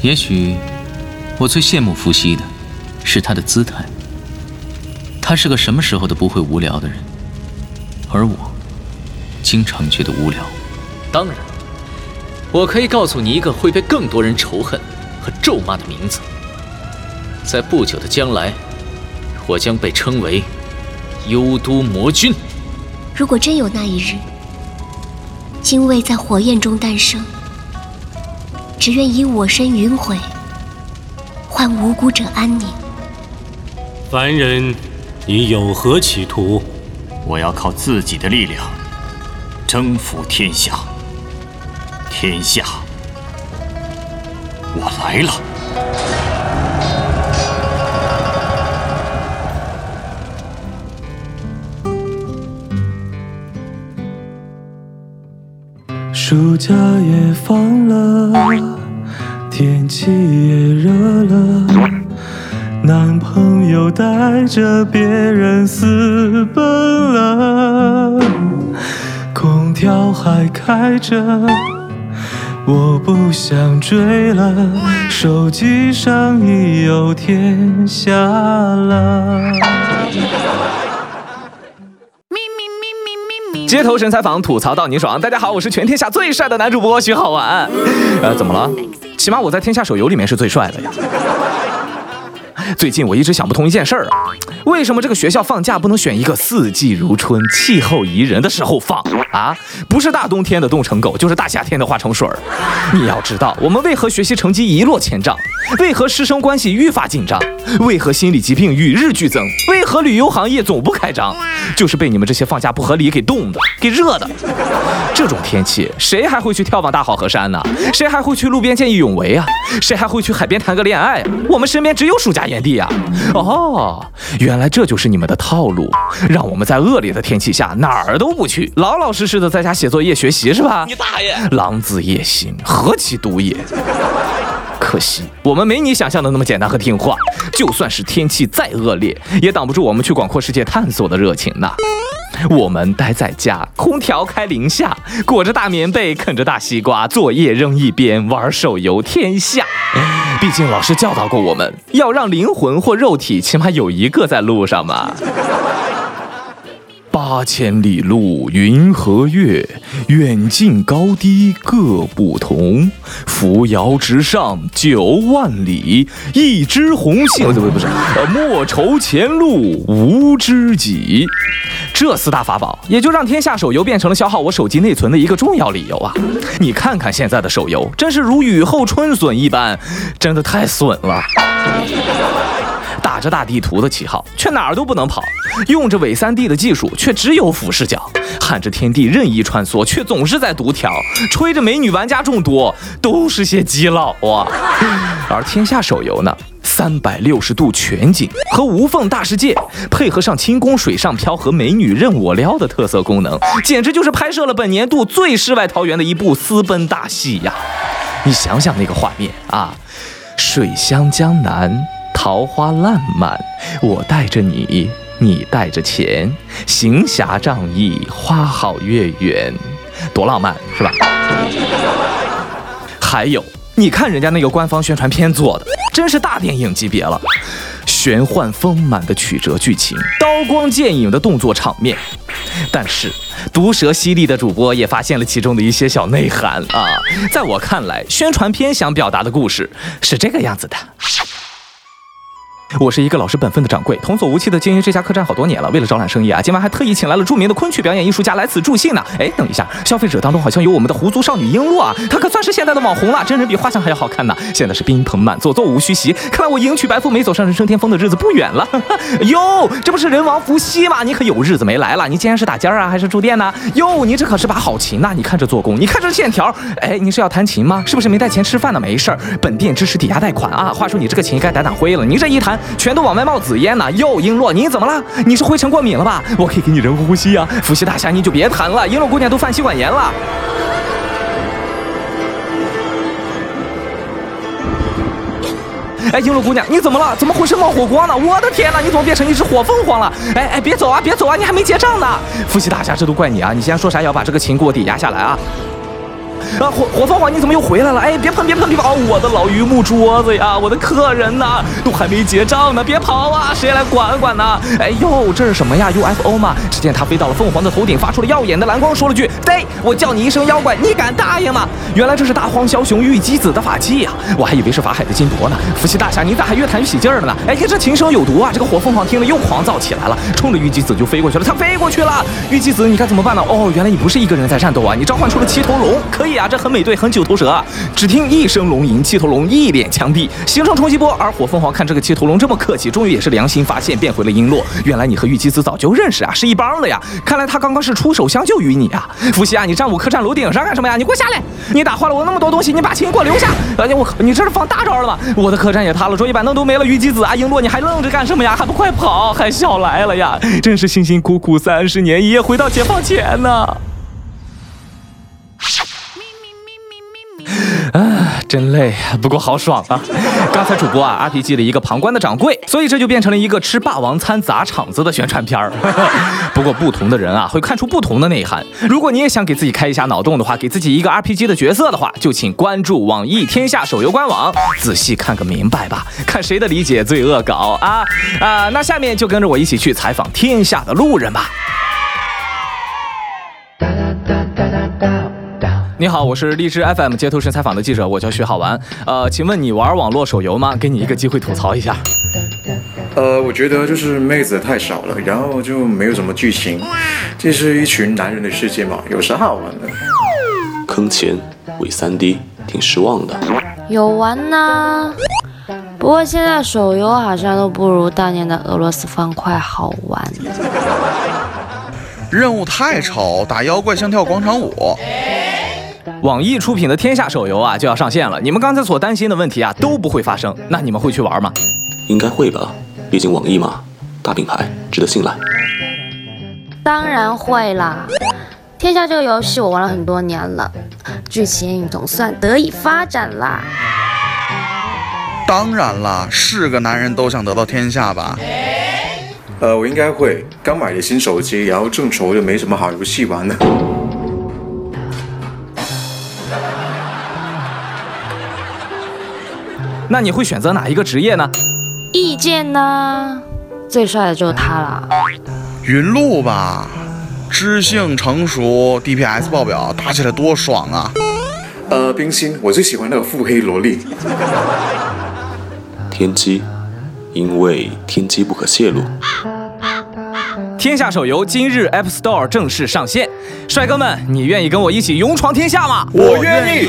也许我最羡慕伏羲的，是他的姿态。他是个什么时候都不会无聊的人，而我，经常觉得无聊。当然，我可以告诉你一个会被更多人仇恨和咒骂的名字。在不久的将来，我将被称为幽都魔君。如果真有那一日，精卫在火焰中诞生。只愿以我身陨毁，换无辜者安宁。凡人，你有何企图？我要靠自己的力量征服天下。天下，我来了。暑假也放了。天气也热了，男朋友带着别人私奔了，空调还开着，我不想追了，手机上已有天下了。街头神采访，吐槽到你爽。大家好，我是全天下最帅的男主播徐浩玩。呃，怎么了？起码我在天下手游里面是最帅的呀。最近我一直想不通一件事儿啊，为什么这个学校放假不能选一个四季如春、气候宜人的时候放啊？不是大冬天的冻成狗，就是大夏天的化成水儿。你要知道，我们为何学习成绩一落千丈？为何师生关系愈发紧张？为何心理疾病与日俱增？为何旅游行业总不开张？就是被你们这些放假不合理给冻的，给热的。这种天气，谁还会去眺望大好河山呢？谁还会去路边见义勇为啊？谁还会去海边谈个恋爱？我们身边只有暑假炎帝啊！哦，原来这就是你们的套路，让我们在恶劣的天气下哪儿都不去，老老实实的在家写作业学习是吧？你大爷！狼子野心，何其毒也！可惜我们没你想象的那么简单和听话，就算是天气再恶劣，也挡不住我们去广阔世界探索的热情呐。我们待在家，空调开零下，裹着大棉被，啃着大西瓜，作业扔一边，玩手游天下。毕竟老师教导过我们，要让灵魂或肉体起码有一个在路上嘛。八千里路云和月，远近高低各不同。扶摇直上九万里，一枝红杏不不不是，莫愁前路无知己。这四大法宝也就让天下手游变成了消耗我手机内存的一个重要理由啊！你看看现在的手游，真是如雨后春笋一般，真的太损了。打着大地图的旗号，却哪儿都不能跑；用着伪三 D 的技术，却只有俯视角；喊着天地任意穿梭，却总是在读条；吹着美女玩家众多，都是些基佬啊！而天下手游呢？三百六十度全景和无缝大世界，配合上轻功水上漂和美女任我撩的特色功能，简直就是拍摄了本年度最世外桃源的一部私奔大戏呀！你想想那个画面啊，水乡江南，桃花烂漫，我带着你，你带着钱，行侠仗义，花好月圆，多浪漫是吧？还有。你看人家那个官方宣传片做的，真是大电影级别了，玄幻丰满的曲折剧情，刀光剑影的动作场面。但是毒舌犀利的主播也发现了其中的一些小内涵啊，在我看来，宣传片想表达的故事是这个样子的。我是一个老实本分的掌柜，童叟无欺的经营这家客栈好多年了。为了招揽生意啊，今晚还特意请来了著名的昆曲表演艺术家来此助兴呢。哎，等一下，消费者当中好像有我们的狐族少女璎珞啊，她可算是现在的网红了，真人比画像还要好看呢。现在是宾朋满座，座无虚席，看来我迎娶白富美，走上人生巅峰的日子不远了。哟，这不是人王伏羲吗？你可有日子没来了？你今天是打尖儿啊，还是住店呢？哟，你这可是把好琴呐！你看这做工，你看这线条，哎，你是要弹琴吗？是不是没带钱吃饭呢？没事儿，本店支持抵押贷款啊。话说你这个琴该打打灰了，你这一弹，全都往外冒。紫烟呢，哟，璎珞，你怎么了？你是灰尘过敏了吧？我可以给你人工呼吸呀。伏羲大侠，你就别谈了，璎珞姑娘都犯妻管严了。哎，璎珞姑娘，你怎么了？怎么浑身冒火光呢？我的天哪，你怎么变成一只火凤凰了？哎哎，别走啊，别走啊，你还没结账呢。伏羲大侠，这都怪你啊！你现在说啥要把这个琴给我抵押下来啊？啊，火火凤凰你怎么又回来了？哎，别碰别碰别碰！我的老榆木桌子呀，我的客人呐，都还没结账呢，别跑啊！谁来管管呢？哎呦，这是什么呀？UFO 吗？只见他飞到了凤凰的头顶，发出了耀眼的蓝光，说了句：“对，我叫你一声妖怪，你敢答应吗？”原来这是大荒枭雄玉姬子的法器呀，我还以为是法海的金铎呢。伏羲大侠，你咋还越谈越起劲儿了呢？哎，这琴声有毒啊！这个火凤凰听了又狂躁起来了，冲着玉姬子就飞过去了。它飞过去了，玉姬子，你该怎么办呢？哦，原来你不是一个人在战斗啊，你召唤出了七头龙，可以啊，这很美队，很九头蛇啊。只听一声龙吟，七头龙一脸枪毙，形成冲击波。而火凤凰看这个七头龙这么客气，终于也是良心发现，变回了璎珞。原来你和玉姬子早就认识啊，是一帮的呀。看来他刚刚是出手相救于你啊。伏羲啊，你站我客栈楼顶上干什么呀？你给我下来！你打坏了我那么多东西，你把琴给我留下！哎呀，我靠你这是放大招了吗？我的客栈也塌了，桌椅板凳都没了，玉姬子啊，璎珞，你还愣着干什么呀？还不快跑！还笑来了呀？真是辛辛苦苦三十年，一夜回到解放前呢。啊，真累，不过好爽啊！刚才主播啊，RPG 了一个旁观的掌柜，所以这就变成了一个吃霸王餐砸场子的宣传片儿。不过不同的人啊，会看出不同的内涵。如果你也想给自己开一下脑洞的话，给自己一个 RPG 的角色的话，就请关注网易天下手游官网，仔细看个明白吧，看谁的理解最恶搞啊啊！那下面就跟着我一起去采访天下的路人吧。你好，我是荔枝 FM 街头神采访的记者，我叫徐好玩。呃，请问你玩网络手游吗？给你一个机会吐槽一下。呃，我觉得就是妹子太少了，然后就没有什么剧情，这是一群男人的世界嘛，有啥好玩的？坑钱伪三 D，挺失望的。有玩呐，不过现在手游好像都不如当年的俄罗斯方块好玩。任务太丑，打妖怪像跳广场舞。网易出品的天下手游啊就要上线了，你们刚才所担心的问题啊都不会发生，那你们会去玩吗？应该会吧，毕竟网易嘛，大品牌，值得信赖。当然会啦，天下这个游戏我玩了很多年了，剧情总算得以发展啦。当然啦，是个男人都想得到天下吧？呃，我应该会，刚买的新手机，然后正愁又没什么好游戏玩呢。那你会选择哪一个职业呢？意见呢？最帅的就是他了。云露吧，知性成熟，DPS 爆表，打起来多爽啊！呃，冰心，我最喜欢那个腹黑萝莉。天机，因为天机不可泄露。天下手游今日 App Store 正式上线，帅哥们，你愿意跟我一起勇闯天下吗？我愿意。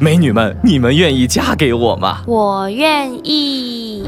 美女们，你们愿意嫁给我吗？我愿意。